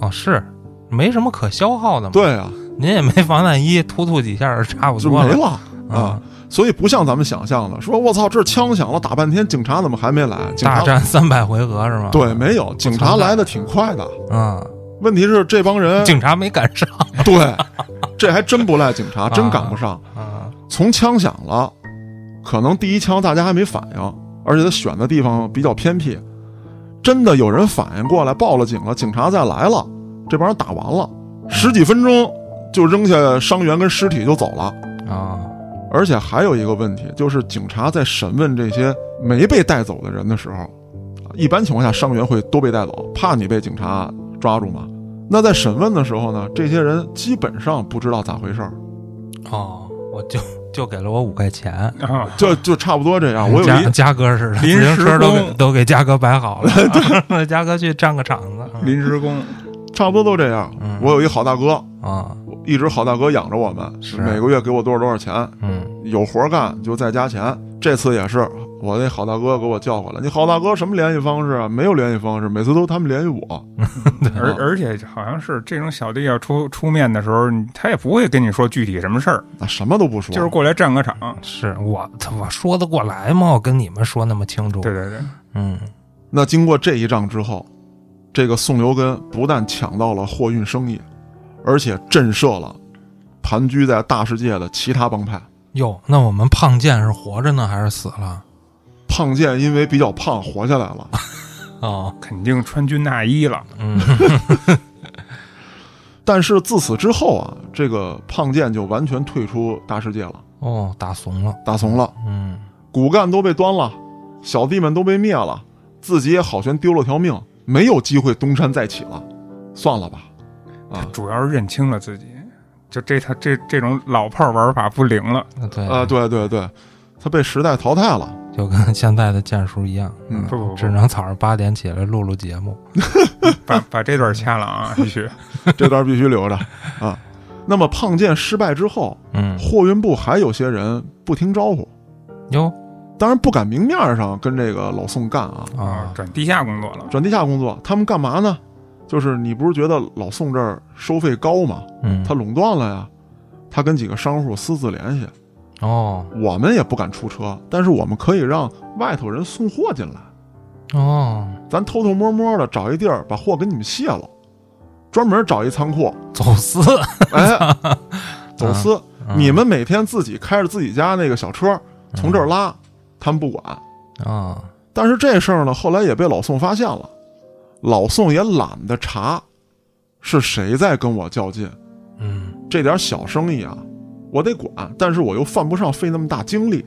哦，是没什么可消耗的嘛。，对啊，您也没防弹衣，突突几下差不多了没了啊啊。。所以不像咱们想象的，说我操，这枪响了，打半天，警察怎么还没来？警察大战三百回合是吗？对，没有，警察来的挺快的。嗯，问题是这帮人警察没赶上 对，这还真不赖警察，真赶不上。啊，从枪响了，可能第一枪大家还没反应，而且他选的地方比较偏僻，真的有人反应过来报了警了，警察再来了，这帮人打完了，十几分钟就扔下伤员跟尸体就走了。啊，而且还有一个问题，就是警察在审问这些没被带走的人的时候，一般情况下伤员会都被带走，怕你被警察抓住嘛。那在审问的时候呢，这些人基本上不知道咋回事儿，哦，我就就给了我五块钱，啊，就就差不多这样。我有一嘉嘉哥似的，临时都给工都给嘉哥摆好了，让 嘉哥去占个场子临时工，差不多都这样。嗯我有一好大哥，啊，一直好大哥养着我们，是每个月给我多少多少钱，嗯有活干就再加钱。这次也是我那好大哥给我叫过来，你好大哥什么联系方式啊？没有联系方式，每次都他们联系我。而而且好像是这种小弟要出出面的时候，他也不会跟你说具体什么事儿，那什么都不说，就是过来站个场。是我他我说得过来吗？我跟你们说那么清楚，对对对，嗯那经过这一仗之后，这个宋留根不但抢到了货运生意，而且震慑了盘踞在大世界的其他帮派。哟，那我们胖健是活着呢还是死了？胖健因为比较胖活下来了，哦，肯定穿军大衣了。嗯 但是自此之后啊，这个胖健就完全退出大世界了，哦，打怂了，打怂了，嗯骨干都被端了，小弟们都被灭了，自己也好悬丢了条命，没有机会东山再起了，算了吧。啊主要是认清了自己，就这他这这种老炮玩法不灵了。对啊，对对对，他被时代淘汰了。就跟现在的剑叔一样，嗯不不不只能早上八点起来录录节目。把把这段掐了啊，必须。这段必须留着啊。那么胖剑失败之后，嗯，货运部还有些人不听招呼，哟当然不敢明面上跟这个老宋干啊，啊啊，，转地下工作了。转地下工作。他们干嘛呢？就是你不是觉得老宋这儿收费高吗？嗯，他垄断了呀。他跟几个商户私自联系，哦。我们也不敢出车，但是我们可以让外头人送货进来，哦，咱偷偷摸摸的找一地儿把货给你们卸了，专门找一仓库，走私，哎，走私。嗯。你们每天自己开着自己家那个小车从这儿拉，他们不管。啊，但是这事儿呢，后来也被老宋发现了，老宋也懒得查是谁在跟我较劲。嗯这点小生意啊，我得管，但是我又犯不上费那么大精力。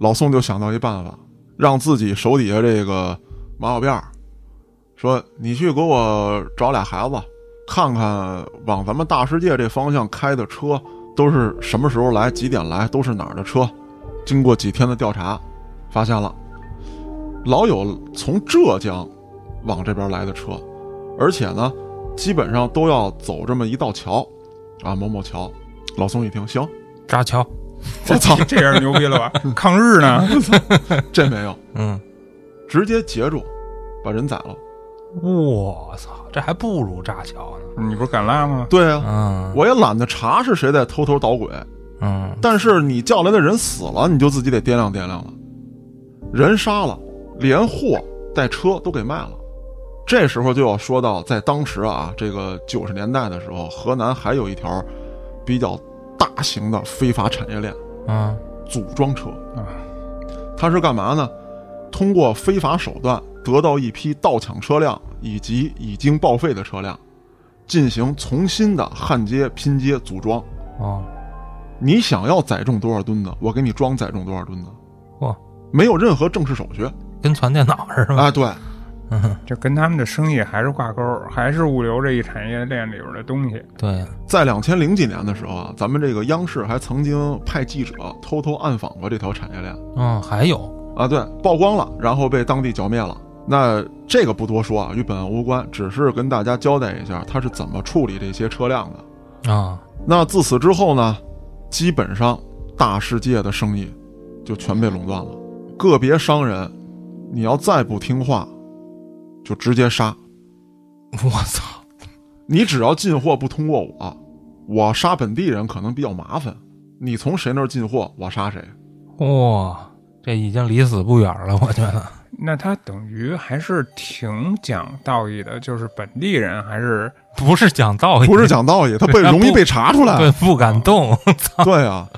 老宋就想到一办法，让自己手底下这个马小辫儿说：“你去给我找俩孩子，看看往咱们大世界这方向开的车都是什么时候来，几点来，都是哪儿的车。”经过几天的调查，发现了老有从浙江往这边来的车，而且呢，基本上都要走这么一道桥，啊，某某桥。老宋一听，行，炸桥，我操，这样牛逼了吧？抗日呢？这没有，嗯，直接截住，把人宰了。我操，这还不如炸桥呢。你不是敢拉吗？对啊，嗯，我也懒得查是谁在偷偷捣鬼，嗯但是你叫来的人死了，你就自己得掂量掂量了。人杀了，连货带车都给卖了。这时候就要说到，在当时啊，这个九十年代的时候，河南还有一条比较大型的非法产业链啊——组装车。啊，它是干嘛呢？通过非法手段得到一批盗抢车辆以及已经报废的车辆，进行重新的焊接、拼接、组装。啊，你想要载重多少吨的，我给你装载重多少吨的，哇，没有任何正式手续跟传电脑似的吧？啊！对，嗯，这跟他们的生意还是挂钩，还是物流这一产业链里边的东西。对，在两千零几年的时候啊，咱们这个央视还曾经派记者偷偷暗访过这条产业链嗯，还有，啊，对，曝光了，然后被当地剿灭了。那这个不多说啊，与本案无关，只是跟大家交代一下他是怎么处理这些车辆的。啊，那自此之后呢，基本上大世界的生意就全被垄断了。个别商人，你要再不听话，就直接杀。我操，你只要进货不通过我，我杀本地人可能比较麻烦。你从谁那儿进货，我杀谁。哇，这已经离死不远了，我觉得。那他等于还是挺讲道义的，就是本地人还是 不是讲道义，不是讲道义，他被容易被查出来。对不敢动，对啊，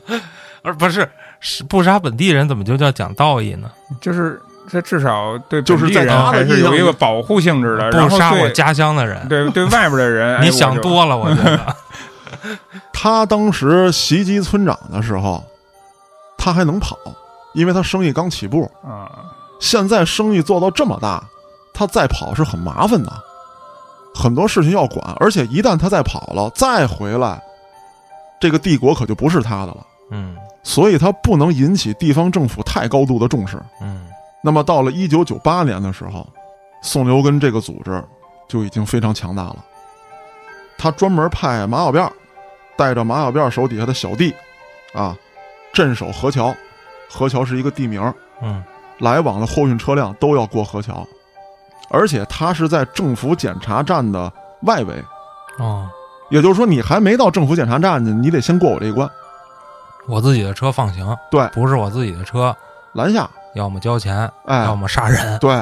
而不是是不杀本地人，怎么就叫讲道义呢？就是他至少对就是在他的还是印象有一个保护性质的，不杀我家乡的人，对对外边的人，哎你想多了，我觉得。他当时袭击村长的时候，他还能跑，因为他生意刚起步。啊，现在生意做到这么大，他再跑是很麻烦的，很多事情要管，而且一旦他再跑了，再回来，这个帝国可就不是他的了。嗯所以他不能引起地方政府太高度的重视。嗯那么到了一九九八年的时候，宋留根这个组织就已经非常强大了。他专门派马小辫儿带着马小辫儿手底下的小弟，啊，镇守河桥。河桥是一个地名，嗯。来往的货运车辆都要过河桥，而且他是在政府检查站的外围，哦，也就是说，你还没到政府检查站呢，你得先过我这一关。我自己的车放行，对，不是我自己的车，拦下，要么交钱，哎要，么杀人。对，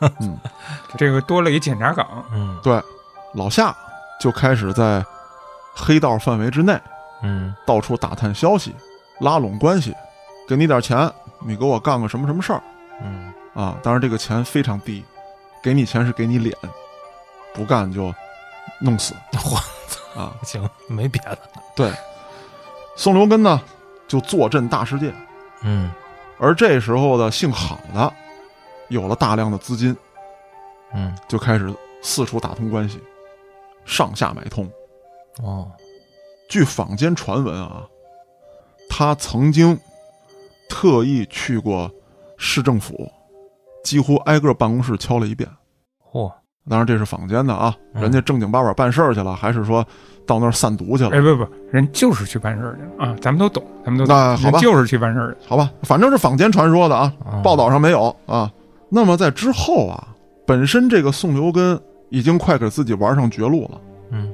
嗯，这个多了一检查岗，嗯对，老夏就开始在黑道范围之内嗯到处打探消息，拉拢关系，给你点钱，你给我干个什么什么事儿嗯啊？当然这个钱非常低，给你钱是给你脸，不干就弄死 我啊！行，没别的。对，宋留根呢就坐镇大世界，嗯而这时候的姓郝的有了大量的资金，嗯就开始四处打通关系，上下买通。哦据坊间传闻啊，他曾经特意去过市政府，几乎挨个办公室敲了一遍。嚯当然这是坊间的啊，嗯人家正经八百办事儿去了，还是说到那儿散毒去了？哎不不，人就是去办事儿去了啊，咱们都懂，咱们都懂，那好吧人就是去办事儿去，好吧，反正是坊间传说的啊，哦报道上没有啊。那么在之后啊，本身这个宋留根已经快给自己玩上绝路了，嗯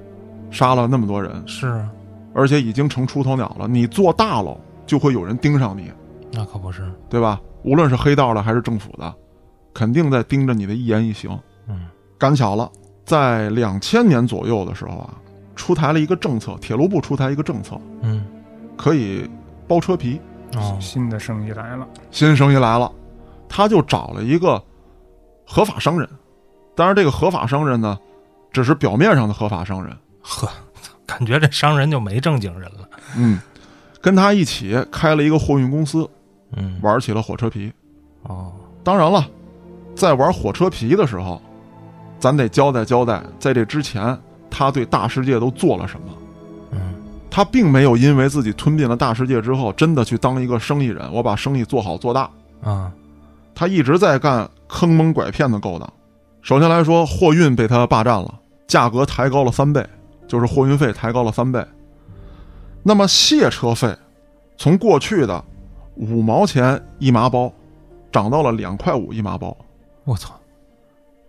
杀了那么多人，是啊，而且已经成出头鸟了。你做大了，就会有人盯上你，那可不是。对吧？无论是黑道的还是政府的，肯定在盯着你的一言一行。嗯赶巧了，在两千年左右的时候啊，出台了一个政策，铁路部出台一个政策，嗯可以包车皮。哦新的生意来了，新生意来了，他就找了一个合法商人。当然，这个合法商人呢，只是表面上的合法商人。呵，感觉这商人就没正经人了。嗯，跟他一起开了一个货运公司，嗯玩起了火车皮。哦当然了，在玩火车皮的时候，咱得交代交代，在这之前他对大世界都做了什么。嗯他并没有因为自己吞并了大世界之后，真的去当一个生意人，我把生意做好做大。啊他一直在干坑蒙拐骗的勾当。首先来说，货运被他霸占了，价格抬高了三倍，就是货运费抬高了三倍。那么卸车费，从过去的五毛钱一麻包，涨到了两块五一麻包。我操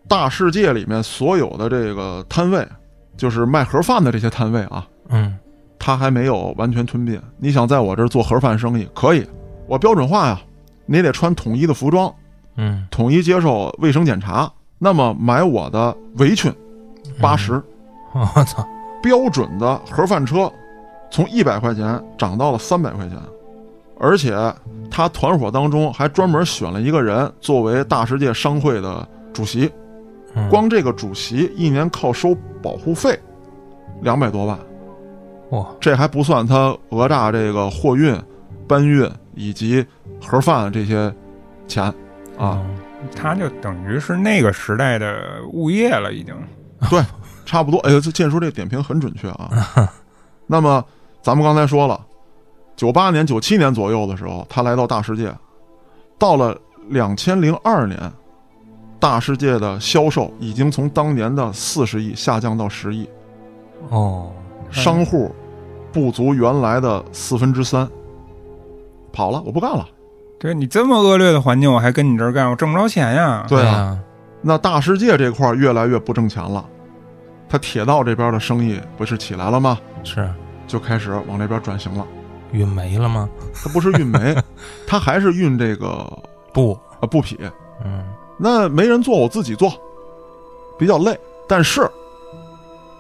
大世界里面所有的这个摊位，就是卖盒饭的这些摊位啊，嗯。他还没有完全吞并。你想在我这儿做盒饭生意，可以，我标准化呀，你得穿统一的服装，嗯。统一接受卫生检查。那么买我的围裙，八十、我操。标准的盒饭车，从一百块钱涨到了三百块钱，而且他团伙当中还专门选了一个人作为大世界商会的主席，嗯光这个主席一年靠收保护费两百多万，哇这还不算他讹诈这个货运、搬运以及盒饭这些钱啊。嗯他就等于是那个时代的物业了，已经。对差不多。哎呦，这建叔这点评很准确啊。那么咱们刚才说了，九八年、九七年左右的时候，他来到大世界，到了两千零二年，大世界的销售已经从当年的四十亿下降到十亿，哦商户不足原来的四分之三，跑了，我不干了。对你这么恶劣的环境，我还跟你这儿干，我挣不着钱呀。对啊，那大世界这块儿越来越不挣钱了，他铁道这边的生意不是起来了吗？是就开始往这边转型了。运煤了吗？它不是运煤，它还是运这个 布啊布匹，嗯那没人做，我自己做，比较累。但是，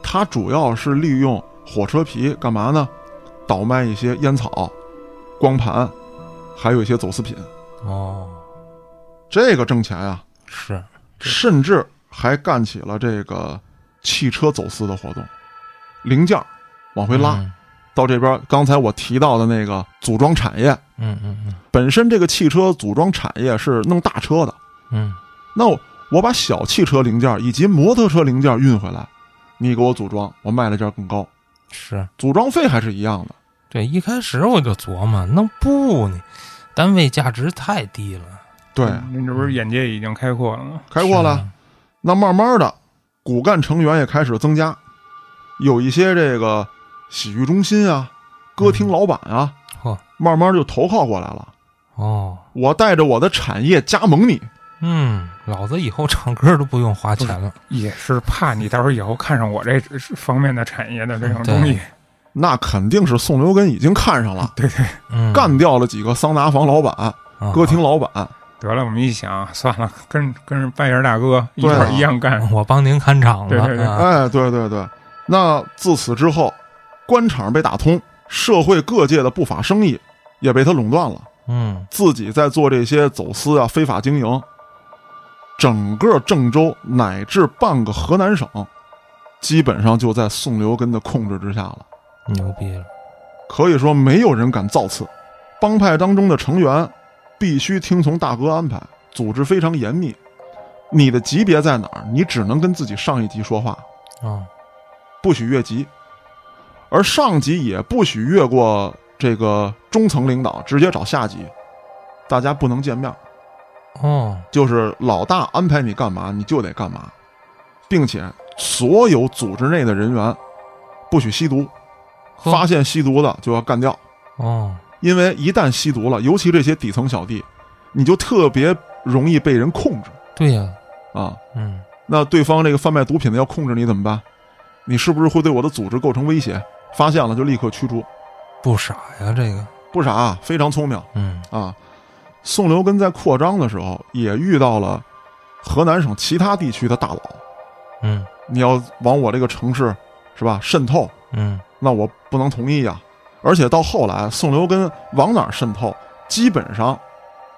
他主要是利用火车皮干嘛呢？倒卖一些烟草、光盘，还有一些走私品。哦，这个挣钱啊，是，甚至还干起了这个汽车走私的活动，零件往回拉。嗯到这边，刚才我提到的那个组装产业，嗯嗯嗯本身这个汽车组装产业是弄大车的，嗯，那我我把小汽车零件以及摩托车零件运回来，你给我组装，我卖的价更高，是组装费还是一样的。对。一开始我就琢磨，那不呢，单位价值太低了，对，您这不是眼界已经开阔了吗？开阔了。那慢慢的，骨干成员也开始增加，有一些这个洗浴中心啊、歌厅老板啊，嚯慢慢就投靠过来了。哦，我带着我的产业加盟你，嗯，老子以后唱歌都不用花钱了。也是怕你到时候以后看上我这方面的产业的这种东西。那肯定是宋留根已经看上了，对 对，嗯，干掉了几个桑拿房老板、啊歌厅老板。得了，我们一想，算了，跟跟拜仁大哥一块儿一样干。我帮您看场子对对对啊。哎，对对对。那自此之后，官场被打通，社会各界的不法生意也被他垄断了。嗯自己在做这些走私啊、非法经营，整个郑州乃至半个河南省，基本上就在宋留根的控制之下了。牛逼了。可以说，没有人敢造次。帮派当中的成员必须听从大哥安排，组织非常严密。你的级别在哪儿，你只能跟自己上一级说话，啊，不许越级，而上级也不许越过这个中层领导，直接找下级，大家不能见面。哦，就是老大安排你干嘛，你就得干嘛，并且所有组织内的人员不许吸毒，发现吸毒的就要干掉，哦，因为一旦吸毒了，尤其这些底层小弟，你就特别容易被人控制。对呀，啊。嗯，那对方这个贩卖毒品的要控制你怎么办？你是不是会对我的组织构成威胁？发现了就立刻驱逐，不傻呀，这个，不傻、啊，非常聪明。嗯。啊。宋留根在扩张的时候，也遇到了河南省其他地区的大佬。嗯你要往我这个城市是吧渗透，嗯，那我不能同意呀。而且到后来，宋留根往哪儿渗透，基本上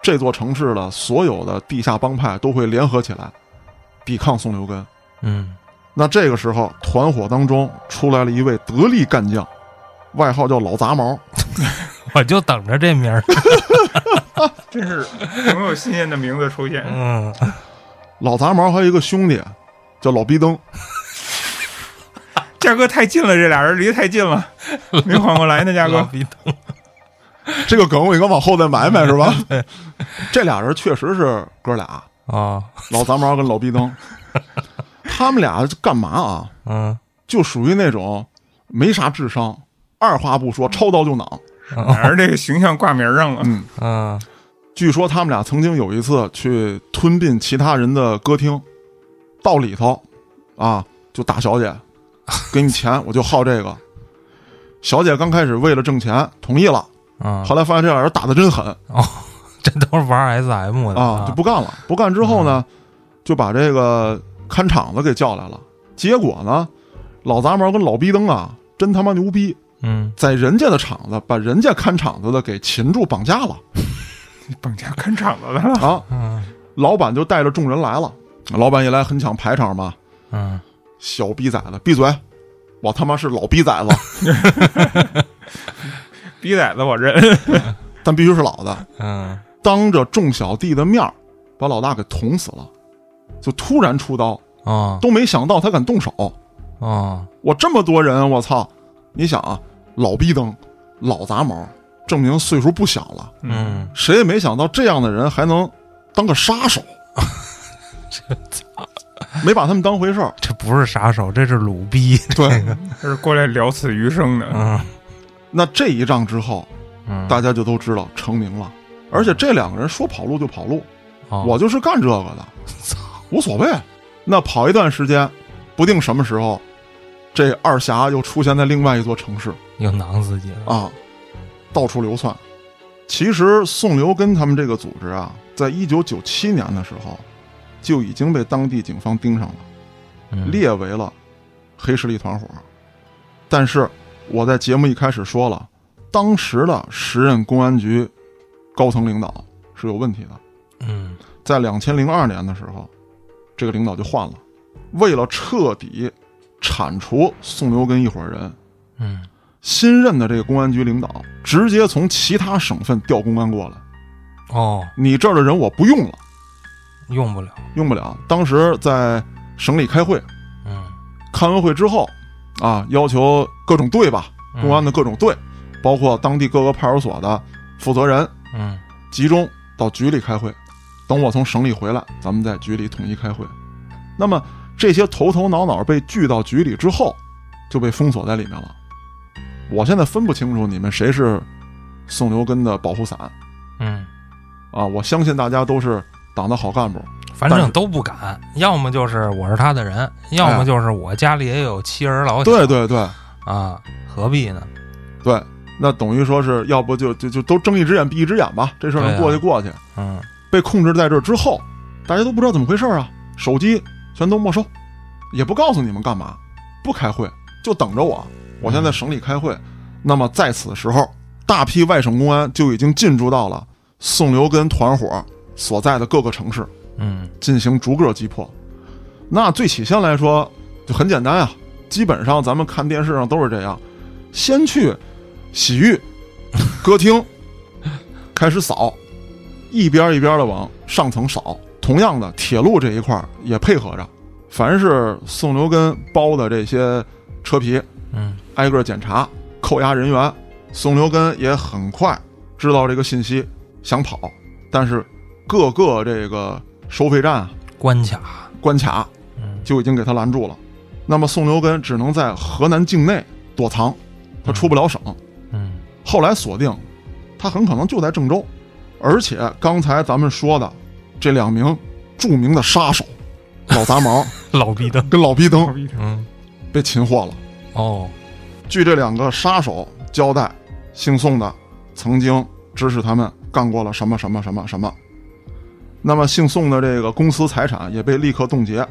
这座城市的所有的地下帮派都会联合起来抵抗宋留根。嗯，那这个时候，团伙当中出来了一位得力干将，外号叫老杂毛。我就等着这名儿。真是总有新鲜的名字出现。嗯，老杂毛还有一个兄弟叫老逼灯，嘉哥太近了，这俩人离得太近了，没缓过来呢，嘉老哥。逼灯。这个梗我应该往后再埋埋是吧？这俩人确实是哥俩，啊，老杂毛跟老逼灯，他们俩干嘛啊？嗯，就属于那种没啥智商，二话不说抄刀就攮。俩人这个形象挂名上了。嗯，嗯，据说他们俩曾经有一次去吞并其他人的歌厅，到里头啊就打小姐，给你钱我就好这个。小姐刚开始为了挣钱同意了，啊，后来发现这俩人打的真狠哦这都是玩 SM 的啊，就不干了。不干之后呢，就把这个看场子给叫来了。结果呢，老杂毛跟老逼灯啊，真他妈牛逼，嗯，在人家的场子把人家看场子的给擒住绑架了 绑架看场子的了。啊！嗯老板就带着众人来了，老板一来很抢排场嘛，嗯，小逼崽子闭嘴！我他妈是老逼崽子，逼崽子我认。但必须是老的。嗯，当着众小弟的面把老大给捅死了，就突然出刀，啊都没想到他敢动手。啊，我这么多人，我操！你想啊，老逼灯、老杂毛，证明岁数不小了。嗯，谁也没想到这样的人还能当个杀手，没把他们当回事儿。这不是杀手，这是鲁逼。对，这是过来了此余生的。嗯那这一仗之后，嗯，大家就都知道成名了。而且这两个人说跑路就跑路，哦我就是干这个的，无所谓。那跑一段时间，不定什么时候，这二侠又出现在另外一座城市又囊自己了。啊，到处流窜。其实宋留根他们这个组织啊，在一九九七年的时候，就已经被当地警方盯上了，嗯列为了黑势力团伙。但是我在节目一开始说了，当时的时任公安局高层领导是有问题的。嗯在两千零二年的时候，这个领导就换了，为了彻底铲除宋留根一伙人，嗯新任的这个公安局领导直接从其他省份调公安过来，哦，你这儿的人我不用了，用不了，用不了。当时在省里开会，嗯，开完会之后，啊，要求各种队吧，嗯。公安的各种队，包括当地各个派出所的负责人，嗯。集中到局里开会。等我从省里回来，咱们在局里统一开会。那么这些头头脑脑被聚到局里之后，就被封锁在里面了。我现在分不清楚你们谁是宋留根的保护伞嗯，啊！我相信大家都是党的好干部。反正都不敢，要么就是我是他的人，要么就是我家里也有妻儿老小，对对对啊，何必呢？对，那等于说是要不就就就都睁一只眼闭一只眼吧，这事儿能过去过去。嗯被控制在这儿之后，大家都不知道怎么回事啊，手机全都没收，也不告诉你们干嘛，不开会，就等着我。我现在省里开会，那么在此时候，大批外省公安就已经进驻到了宋留根团伙所在的各个城市，嗯进行逐个击破。那最起先来说就很简单啊，基本上咱们看电视上都是这样，先去洗浴、歌厅开始扫，一边一边的往上层扫。同样的，铁路这一块儿也配合着，凡是宋留根包的这些车皮，嗯挨个检查、扣押人员。宋留根也很快知道这个信息，想跑，但是各个这个收费站啊关卡，关卡嗯就已经给他拦住了。那么宋留根只能在河南境内躲藏，他出不了省。嗯后来锁定，他很可能就在郑州。而且刚才咱们说的这两名著名的杀手，老杂毛 老逼灯，跟老逼灯嗯被擒获了。哦，据这两个杀手交代，姓宋的曾经指使他们干过了什么什么什么什么。那么姓宋的这个公司财产也被立刻冻结。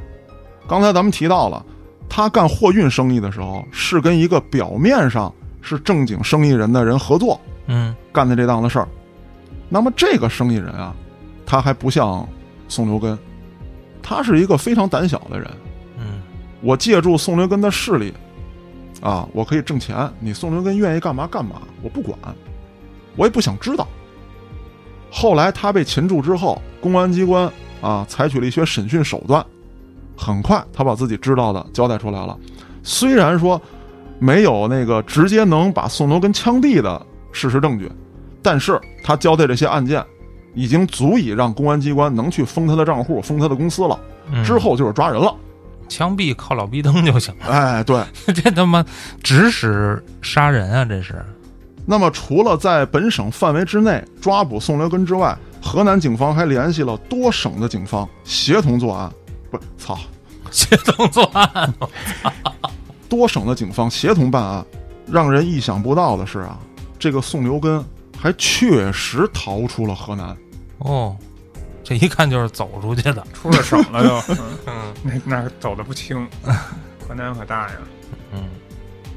刚才咱们提到了，他干货运生意的时候是跟一个表面上是正经生意人的人合作嗯干的这档子事儿。那么这个生意人啊，他还不像宋留根，他是一个非常胆小的人。嗯我借助宋留根的势力，啊，我可以挣钱。你宋留根愿意干嘛干嘛，我不管，我也不想知道。后来他被擒住之后，公安机关啊采取了一些审讯手段，很快他把自己知道的交代出来了。虽然说没有那个直接能把宋留根枪毙的事实证据，但是他交代这些案件，已经足以让公安机关能去封他的账户、封他的公司了。嗯，之后就是抓人了。枪毙靠老逼灯 就行了，哎，对。这他妈指使杀人啊！这是，那么，除了在本省范围之内抓捕宋留根之外，河南警方还联系了多省的警方协同作案。不是，操，协同作案。多省的警方协同办案。让人意想不到的是啊，这个宋留根还确实逃出了河南。哦，这一看就是走出去的。出了省了又，那那走的不轻，河南可大呀。嗯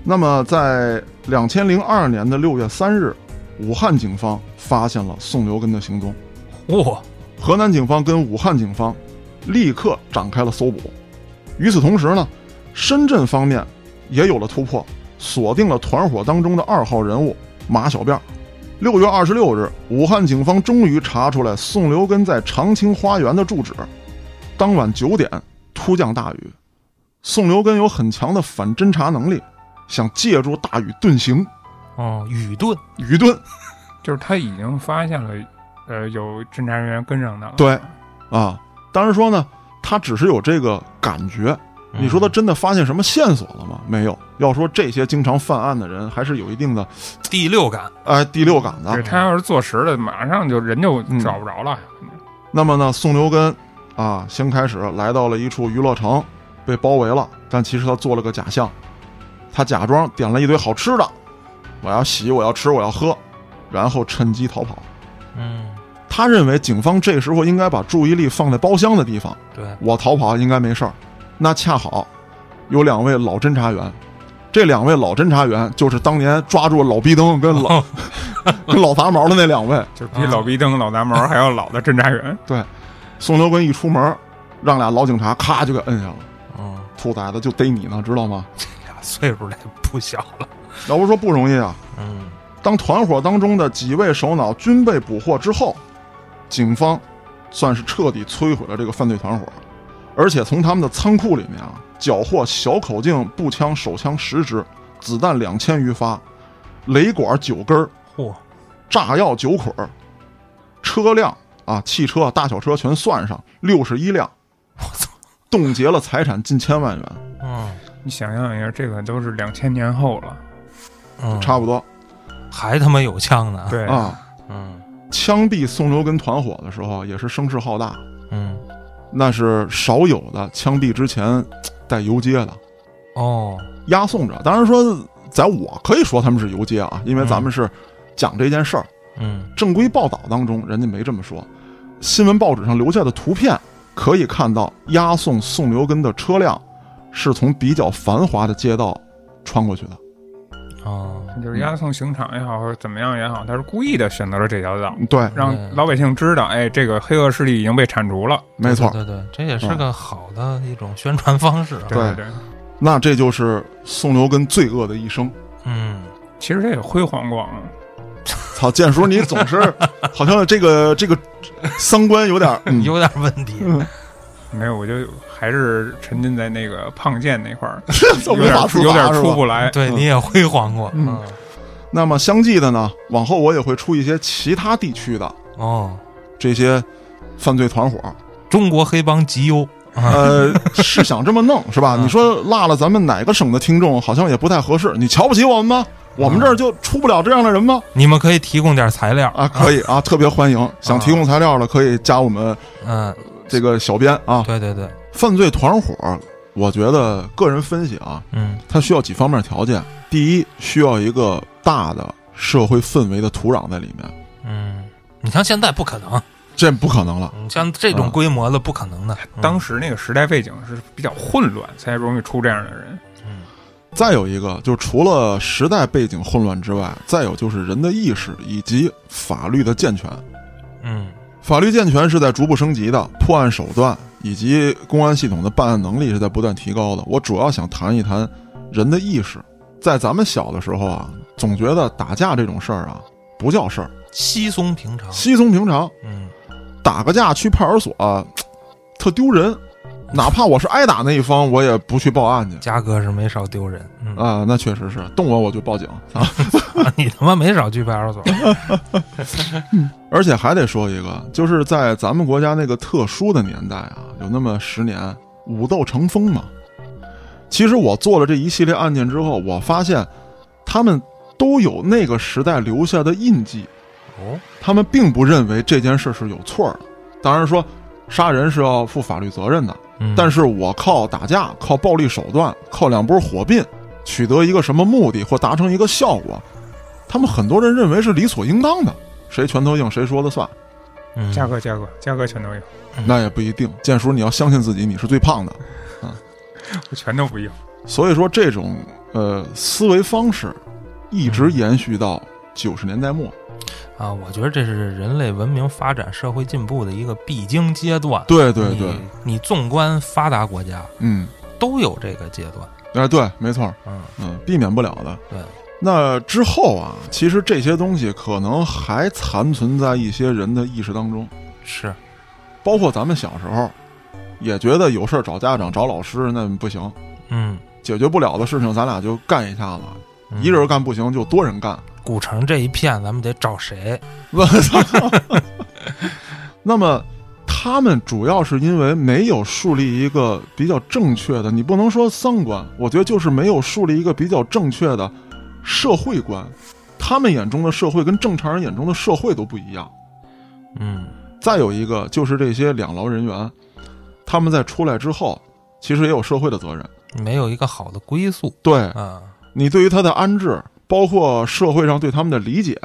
那么，在两千零二年的六月三日，武汉警方发现了宋留根的行踪。嚯、河南警方跟武汉警方立刻展开了搜捕。与此同时呢，深圳方面也有了突破，锁定了团伙当中的二号人物马小辫儿。六月二十六日，武汉警方终于查出来宋留根在长青花园的住址。当晚九点，突降大雨，宋留根有很强的反侦查能力，想借助大雨遁形。哦，雨遁。雨遁就是他已经发现了，呃，有侦查人员跟上他了。对啊，当然说呢，他只是有这个感觉，你说他真的发现什么线索了吗？没有。要说这些经常犯案的人，还是有一定的第六感。哎第六感的对。他要是坐实了，马上就人就嗯找不着了。那么呢，宋留根啊，先开始来到了一处娱乐城，被包围了，但其实他做了个假象，他假装点了一堆好吃的，我要洗，我要吃，我要喝，然后趁机逃跑。嗯他认为警方这时候应该把注意力放在包厢的地方，对，我逃跑应该没事儿。那恰好有两位老侦查员，这两位老侦查员就是当年抓住老逼灯跟老、跟老杂毛的那两位。就是比老逼灯、老杂毛还要老的侦查员。对，宋留根一出门，让俩老警察咔就给摁下了。嗯，兔崽子就逮你呢，知道吗？这俩岁数也不小了。要不说不容易啊。嗯当团伙当中的几位首脑均被捕获之后，警方算是彻底摧毁了这个犯罪团伙，而且从他们的仓库里面啊，缴获小口径步枪、手枪十支，子弹两千余发，雷管九根儿，嚯，炸药九捆儿，车辆啊，汽车、大小车全算上六十一辆，我操，冻结了财产近千万元，嗯你想象一下，这个都是两千年后了。嗯，差不多还他妈有枪呢。，对，啊。嗯枪毙宋留根团伙的时候，也是声势浩大。嗯，那是少有的枪毙之前带游街的哦，押送着。当然说，在我可以说他们是游街啊，因为咱们是讲这件事儿。嗯正规报道当中，人家没这么说。新闻报纸上留下的图片可以看到，押送宋留根的车辆是从比较繁华的街道穿过去的。哦，就是押送刑场也好，或者怎么样也好，他是故意的选择了这条道，对，让嗯老百姓知道，哎，这个黑恶势力已经被铲除了。没错。对对，这也是个好的一种宣传方式啊。对对，那这就是宋留根罪恶的一生。嗯，其实这也辉煌过啊。操，建叔，你总是 好像这个这个三观有点、嗯、有点问题。没有，我就还是沉浸在那个胖剑那块儿，这有点有点出不来。对，你也辉煌过。嗯那么相继的呢，往后我也会出一些其他地区的哦，这些犯罪团伙。中国黑帮集邮。呃，是想这么弄 是吧？嗯你说落了咱们哪个省的听众，好像也不太合适。你瞧不起我们吗？我们这儿就出不了这样的人吗？你们可以提供点材料。啊，可以啊，特别欢迎。想提供材料的可以加我们嗯，这个小编啊。对对对，犯罪团伙，我觉得个人分析啊，嗯它需要几方面条件。第一，需要一个大的社会氛围的土壤在里面，嗯，你像现在不可能，这不可能了。像这种规模的不可能的。嗯当时那个时代背景是比较混乱，才容易出这样的人。嗯再有一个，就除了时代背景混乱之外，再有就是人的意识以及法律的健全。嗯法律健全是在逐步升级的，破案手段以及公安系统的办案能力是在不断提高的。我主要想谈一谈人的意识。在咱们小的时候啊，总觉得打架这种事儿啊不叫事儿，稀松平常。稀松平常。嗯打个架去派出所、啊 特丢人，哪怕我是挨打那一方，我也不去报案去。嘉哥是没少丢人。嗯，啊，那确实是动我我就报警啊！你他妈没少去派出所。而且还得说一个，就是在咱们国家那个特殊的年代啊，有那么十年武斗成风嘛。其实我做了这一系列案件之后，我发现他们都有那个时代留下的印记，哦，他们并不认为这件事是有错的。当然说，杀人是要负法律责任的，嗯但是我靠打架、靠暴力手段、靠两波火并取得一个什么目的或达成一个效果，他们很多人认为是理所应当的，谁拳头硬谁说了算。嗯嘉哥，嘉哥，嘉哥全都有，那也不一定。建叔，你要相信自己，你是最胖的啊。我拳头不硬。所以说，这种呃思维方式一直延续到九十年代末。啊，我觉得这是人类文明发展、社会进步的一个必经阶段。对对对，你，你纵观发达国家嗯，都有这个阶段。哎，对，没错，嗯，嗯，避免不了的。对，那之后啊，其实这些东西可能还残存在一些人的意识当中，是，包括咱们小时候也觉得有事儿找家长、找老师那不行，嗯，解决不了的事情咱俩就干一下子，嗯一人干不行就多人干。古城这一片，咱们得找谁？我操！那么他们主要是因为没有树立一个比较正确的，你不能说三观，我觉得就是没有树立一个比较正确的社会观。他们眼中的社会跟正常人眼中的社会都不一样。嗯再有一个就是这些两劳人员，他们在出来之后，其实也有社会的责任。没有一个好的归宿对啊。你对于他的安置，包括社会上对他们的理解，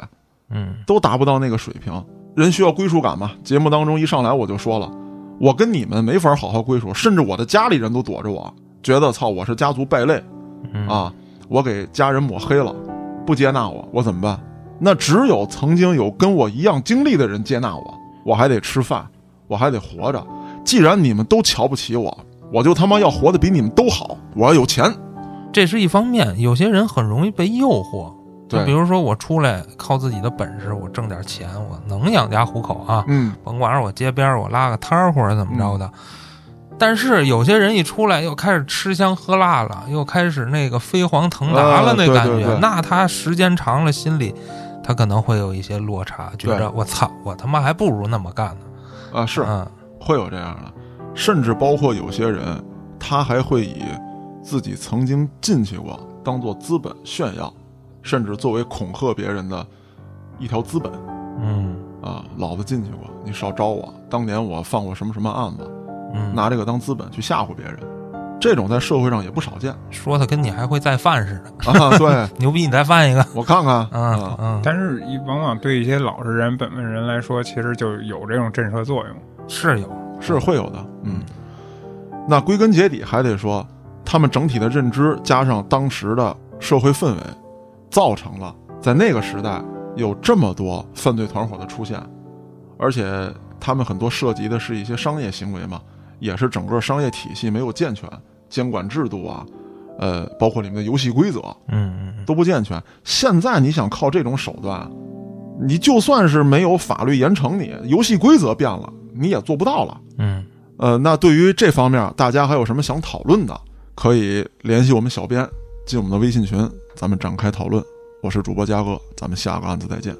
嗯都达不到那个水平。人需要归属感嘛。节目当中一上来我就说了，我跟你们没法好好归属，甚至我的家里人都躲着我，觉得操我是家族败类嗯啊，我给家人抹黑了，不接纳我，我怎么办？那只有曾经有跟我一样经历的人接纳我，我还得吃饭，我还得活着。既然你们都瞧不起我，我就他妈要活得比你们都好，我要有钱。这是一方面，有些人很容易被诱惑。就对比如说我出来靠自己的本事，我挣点钱，我能养家糊口啊，嗯，甭管是我街边儿我拉个摊儿或者怎么着的。但是有些人一出来又开始吃香喝辣了，又开始那个飞黄腾达了啊那感觉，对对对那他时间长了，心里他可能会有一些落差，觉对着我操，我他妈还不如那么干呢。啊是嗯会有这样的，甚至包括有些人，他还会以自己曾经进去过当做资本炫耀，甚至作为恐吓别人的一条资本嗯啊，老子进去过，你少招我，当年我犯过什么什么案子，嗯，拿这个当资本去吓唬别人，这种在社会上也不少见说的跟你还会再犯似的，啊。对 牛逼，你再犯一个。我看看嗯啊，嗯，但是，一往往对一些老实人、本分人来说，其实就有这种震慑作用。是有，是会有的，嗯。那归根结底还得说，他们整体的认知加上当时的社会氛围，造成了在那个时代有这么多犯罪团伙的出现，而且他们很多涉及的是一些商业行为嘛，也是整个商业体系没有健全，监管制度啊，呃，包括里面的游戏规则嗯嗯嗯都不健全。现在你想靠这种手段，你就算是没有法律严惩你，游戏规则变了，你也做不到了。嗯，呃，那对于这方面，大家还有什么想讨论的，可以联系我们小编，进我们的微信群，咱们展开讨论。我是主播嘉哥，咱们下个案子再见。